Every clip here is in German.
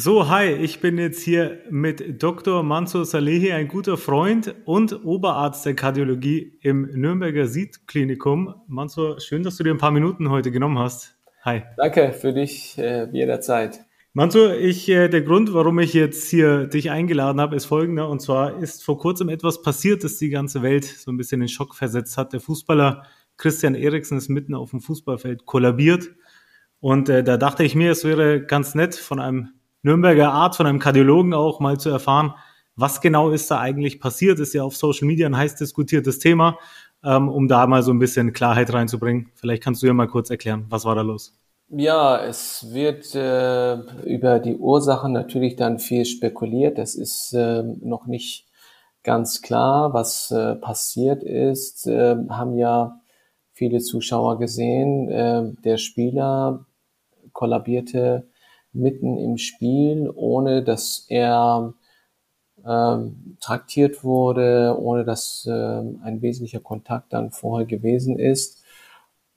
So, hi, ich bin jetzt hier mit Dr. Mansur Salehi, ein guter Freund und Oberarzt der Kardiologie im Nürnberger Sied-Klinikum. Mansur, schön, dass du dir ein paar Minuten heute genommen hast. Hi. Danke für dich äh, jederzeit. Mansur, ich, äh, der Grund, warum ich jetzt hier dich eingeladen habe, ist folgender. Und zwar ist vor kurzem etwas passiert, das die ganze Welt so ein bisschen in Schock versetzt hat. Der Fußballer Christian Eriksen ist mitten auf dem Fußballfeld kollabiert. Und äh, da dachte ich mir, es wäre ganz nett, von einem Nürnberger Art, von einem Kardiologen auch mal zu erfahren, was genau ist da eigentlich passiert. Ist ja auf Social Media ein heiß diskutiertes Thema, ähm, um da mal so ein bisschen Klarheit reinzubringen. Vielleicht kannst du ja mal kurz erklären, was war da los? Ja, es wird äh, über die Ursachen natürlich dann viel spekuliert. Das ist äh, noch nicht ganz klar, was äh, passiert ist. Äh, haben ja viele Zuschauer gesehen. Äh, der Spieler kollabierte mitten im Spiel, ohne dass er ähm, traktiert wurde, ohne dass ähm, ein wesentlicher Kontakt dann vorher gewesen ist.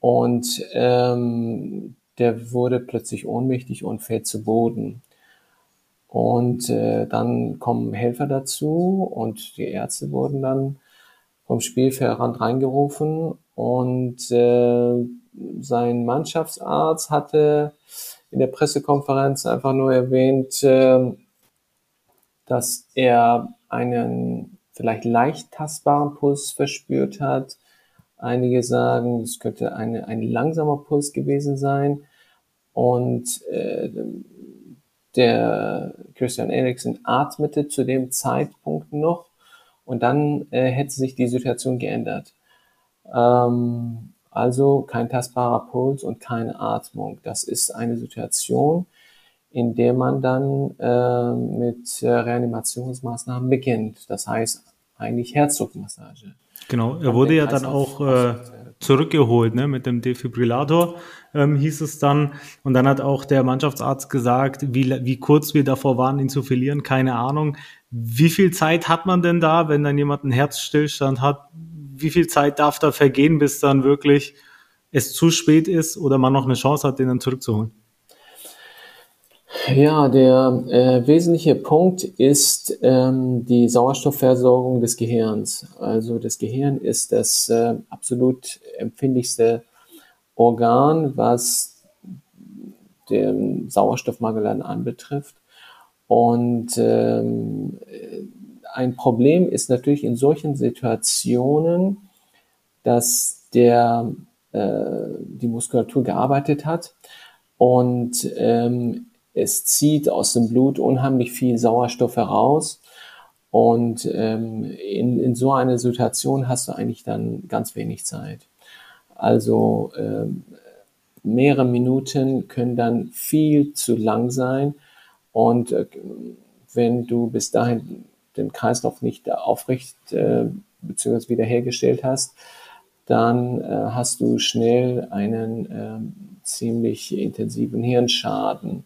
Und ähm, der wurde plötzlich ohnmächtig und fällt zu Boden. Und äh, dann kommen Helfer dazu und die Ärzte wurden dann vom Spielfeldrand reingerufen und äh, sein Mannschaftsarzt hatte in der Pressekonferenz einfach nur erwähnt, äh, dass er einen vielleicht leicht tastbaren Puls verspürt hat. Einige sagen, es könnte eine, ein langsamer Puls gewesen sein. Und äh, der Christian Eriksen atmete zu dem Zeitpunkt noch und dann äh, hätte sich die Situation geändert. Ähm, also kein tastbarer Puls und keine Atmung. Das ist eine Situation, in der man dann äh, mit Reanimationsmaßnahmen beginnt. Das heißt eigentlich Herzdruckmassage. Genau, er wurde ja dann auch äh, zurückgeholt ne, mit dem Defibrillator, ähm, hieß es dann. Und dann hat auch der Mannschaftsarzt gesagt, wie, wie kurz wir davor waren, ihn zu verlieren, keine Ahnung. Wie viel Zeit hat man denn da, wenn dann jemand einen Herzstillstand hat? Wie viel Zeit darf da vergehen, bis dann wirklich es zu spät ist oder man noch eine Chance hat, den dann zurückzuholen? Ja, der äh, wesentliche Punkt ist ähm, die Sauerstoffversorgung des Gehirns. Also das Gehirn ist das äh, absolut empfindlichste Organ, was den Sauerstoffmangel anbetrifft. Und ähm, ein Problem ist natürlich in solchen Situationen, dass der, äh, die Muskulatur gearbeitet hat und ähm, es zieht aus dem Blut unheimlich viel Sauerstoff heraus. Und ähm, in, in so einer Situation hast du eigentlich dann ganz wenig Zeit. Also ähm, mehrere Minuten können dann viel zu lang sein. Und äh, wenn du bis dahin den Kreislauf nicht aufrecht äh, bzw. wiederhergestellt hast, dann äh, hast du schnell einen äh, ziemlich intensiven Hirnschaden.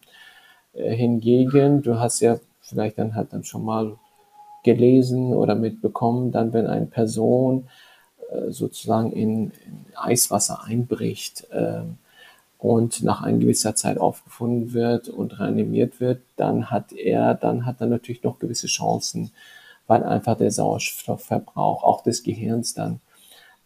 Äh, hingegen, du hast ja vielleicht dann halt dann schon mal gelesen oder mitbekommen, dann wenn eine Person äh, sozusagen in, in, Eiswasser einbricht, äh, und nach einer gewisser Zeit aufgefunden wird und reanimiert wird, dann hat er, dann hat er natürlich noch gewisse Chancen, weil einfach der Sauerstoffverbrauch auch des Gehirns dann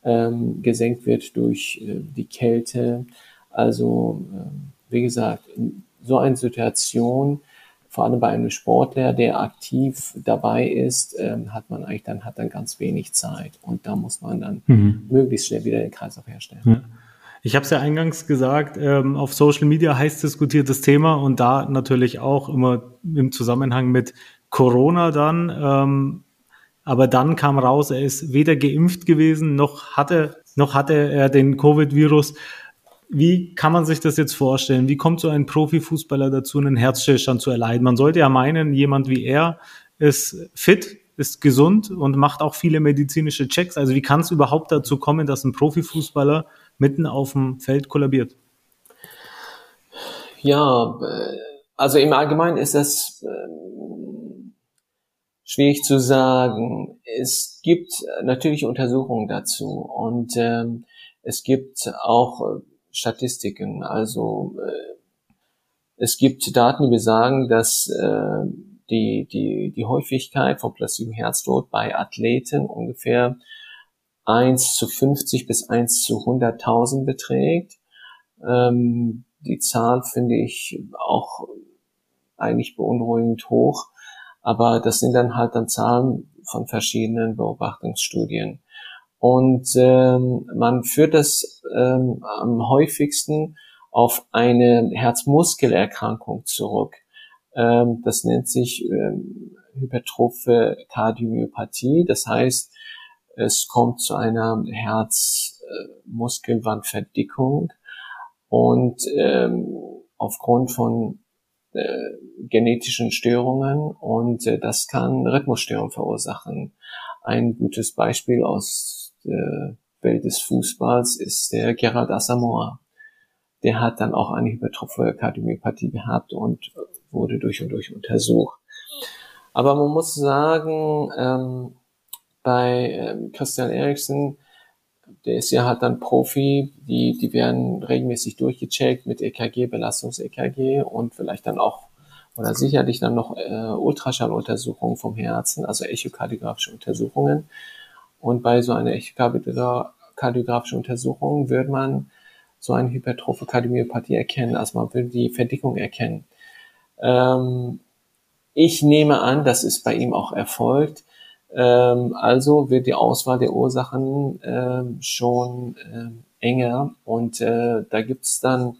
ähm, gesenkt wird durch äh, die Kälte. Also äh, wie gesagt, in so einer Situation, vor allem bei einem Sportler, der aktiv dabei ist, ähm, hat man eigentlich dann hat dann ganz wenig Zeit und da muss man dann mhm. möglichst schnell wieder den Kreislauf herstellen. Ja. Ich habe es ja eingangs gesagt, ähm, auf Social Media heiß diskutiertes Thema und da natürlich auch immer im Zusammenhang mit Corona dann. Ähm, aber dann kam raus, er ist weder geimpft gewesen, noch hatte, noch hatte er den Covid-Virus. Wie kann man sich das jetzt vorstellen? Wie kommt so ein Profifußballer dazu, einen Herzstillstand zu erleiden? Man sollte ja meinen, jemand wie er ist fit, ist gesund und macht auch viele medizinische Checks. Also wie kann es überhaupt dazu kommen, dass ein Profifußballer mitten auf dem Feld kollabiert? Ja, also im Allgemeinen ist das ähm, schwierig zu sagen. Es gibt natürlich Untersuchungen dazu und ähm, es gibt auch äh, Statistiken. Also äh, Es gibt Daten, die besagen, dass äh, die, die, die Häufigkeit von plötzlichem Herztod bei Athleten ungefähr 1 zu 50 bis 1 zu 100.000 beträgt. Ähm, die Zahl finde ich auch eigentlich beunruhigend hoch, aber das sind dann halt dann Zahlen von verschiedenen Beobachtungsstudien. Und ähm, man führt das ähm, am häufigsten auf eine Herzmuskelerkrankung zurück. Ähm, das nennt sich ähm, hypertrophe Kardiomyopathie. Das heißt, es kommt zu einer Herzmuskelwandverdickung und ähm, aufgrund von äh, genetischen Störungen und äh, das kann Rhythmusstörungen verursachen. Ein gutes Beispiel aus der Welt des Fußballs ist der Gerald Asamoah. Der hat dann auch eine hypertrophe Kardiomyopathie gehabt und wurde durch und durch untersucht. Aber man muss sagen, ähm, bei ähm, Christian Eriksen, der ist ja halt dann Profi, die, die werden regelmäßig durchgecheckt mit EKG, Belastungs-EKG und vielleicht dann auch oder sicherlich dann noch äh, Ultraschalluntersuchungen vom Herzen, also echokardiografische Untersuchungen. Und bei so einer echokardiografischen Untersuchung wird man so eine hypertrophe Kardiomyopathie erkennen, also man will die Verdickung erkennen. Ähm, ich nehme an, das ist bei ihm auch erfolgt. Ähm, also wird die Auswahl der Ursachen ähm, schon ähm, enger und äh, da gibt's dann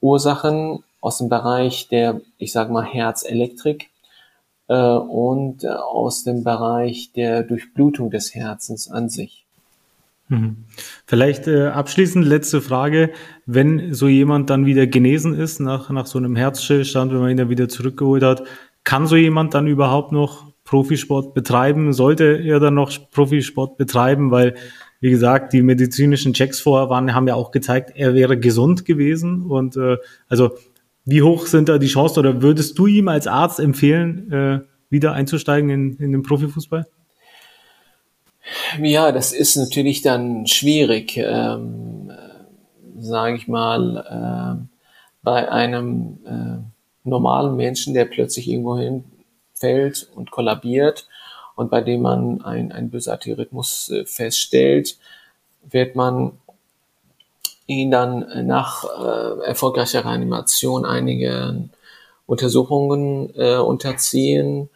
Ursachen aus dem Bereich der, ich sage mal, Herzelektrik äh, und äh, aus dem Bereich der Durchblutung des Herzens an sich. Mhm. Vielleicht äh, abschließend letzte Frage. Wenn so jemand dann wieder genesen ist nach, nach so einem Herzstillstand, wenn man ihn dann wieder zurückgeholt hat, kann so jemand dann überhaupt noch Profisport betreiben? Sollte er dann noch Profisport betreiben? Weil, wie gesagt, die medizinischen Checks vorher waren, haben ja auch gezeigt, er wäre gesund gewesen. Und äh, also wie hoch sind da die Chancen oder würdest du ihm als Arzt empfehlen, äh, wieder einzusteigen in, in den Profifußball? Ja, das ist natürlich dann schwierig, ähm, sage ich mal, äh, bei einem äh, normalen Menschen, der plötzlich irgendwo hinfällt und kollabiert und bei dem man ein, ein bösartiger Rhythmus äh, feststellt, wird man ihn dann nach äh, erfolgreicher Reanimation einige Untersuchungen äh, unterziehen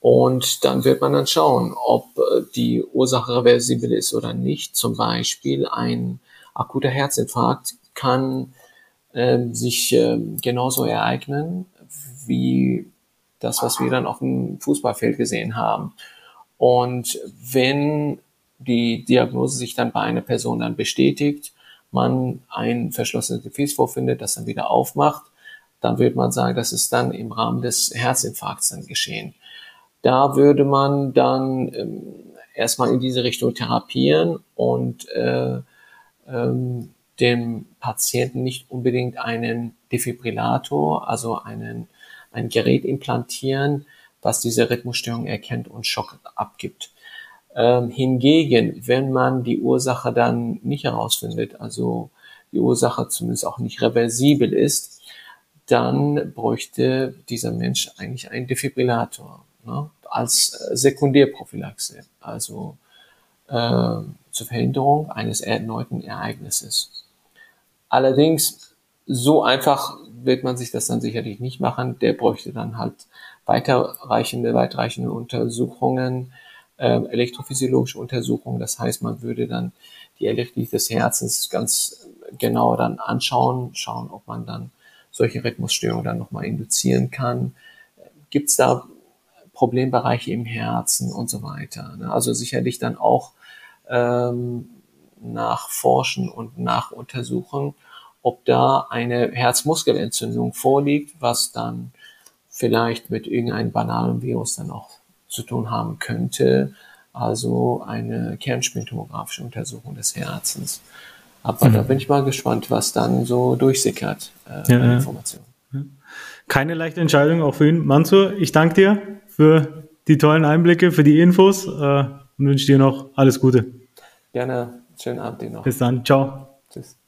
und dann wird man dann schauen, ob äh, die Ursache reversibel ist oder nicht. Zum Beispiel ein akuter Herzinfarkt kann äh, sich äh, genauso ereignen wie das, was wir dann auf dem Fußballfeld gesehen haben. Und wenn die Diagnose sich dann bei einer Person dann bestätigt, man ein verschlossenes Gefäß vorfindet, das dann wieder aufmacht, dann wird man sagen, das ist dann im Rahmen des Herzinfarkts dann geschehen. Da würde man dann ähm, erstmal in diese Richtung therapieren und äh, ähm, dem Patienten nicht unbedingt einen Defibrillator, also einen, ein Gerät implantieren, was diese Rhythmusstörung erkennt und Schock abgibt. Ähm, hingegen, wenn man die Ursache dann nicht herausfindet, also die Ursache zumindest auch nicht reversibel ist, dann bräuchte dieser Mensch eigentlich einen Defibrillator ne, als äh, Sekundärprophylaxe, also äh, zur Verhinderung eines erneuten Ereignisses. Allerdings, so einfach wird man sich das dann sicherlich nicht machen. Der bräuchte dann halt weiterreichende, weitreichende Untersuchungen, äh, elektrophysiologische Untersuchungen. Das heißt, man würde dann die Elektrik des Herzens ganz genau dann anschauen, schauen, ob man dann solche Rhythmusstörungen dann nochmal induzieren kann. Gibt es da Problembereiche im Herzen und so weiter. Ne? Also sicherlich dann auch ähm, nachforschen und nachuntersuchen, ob da eine Herzmuskelentzündung vorliegt, was dann vielleicht mit irgendeinem banalen Virus dann auch zu tun haben könnte. Also eine kernspintomografische Untersuchung des Herzens. Aber mhm. da bin ich mal gespannt, was dann so durchsickert äh, ja, Informationen. Keine leichte Entscheidung auch für ihn. Mansur, ich danke dir für die tollen Einblicke, für die Infos äh, und wünsche dir noch alles Gute. Gerne. Schönen Abend dir noch. Bis dann. Ciao. Tschüss.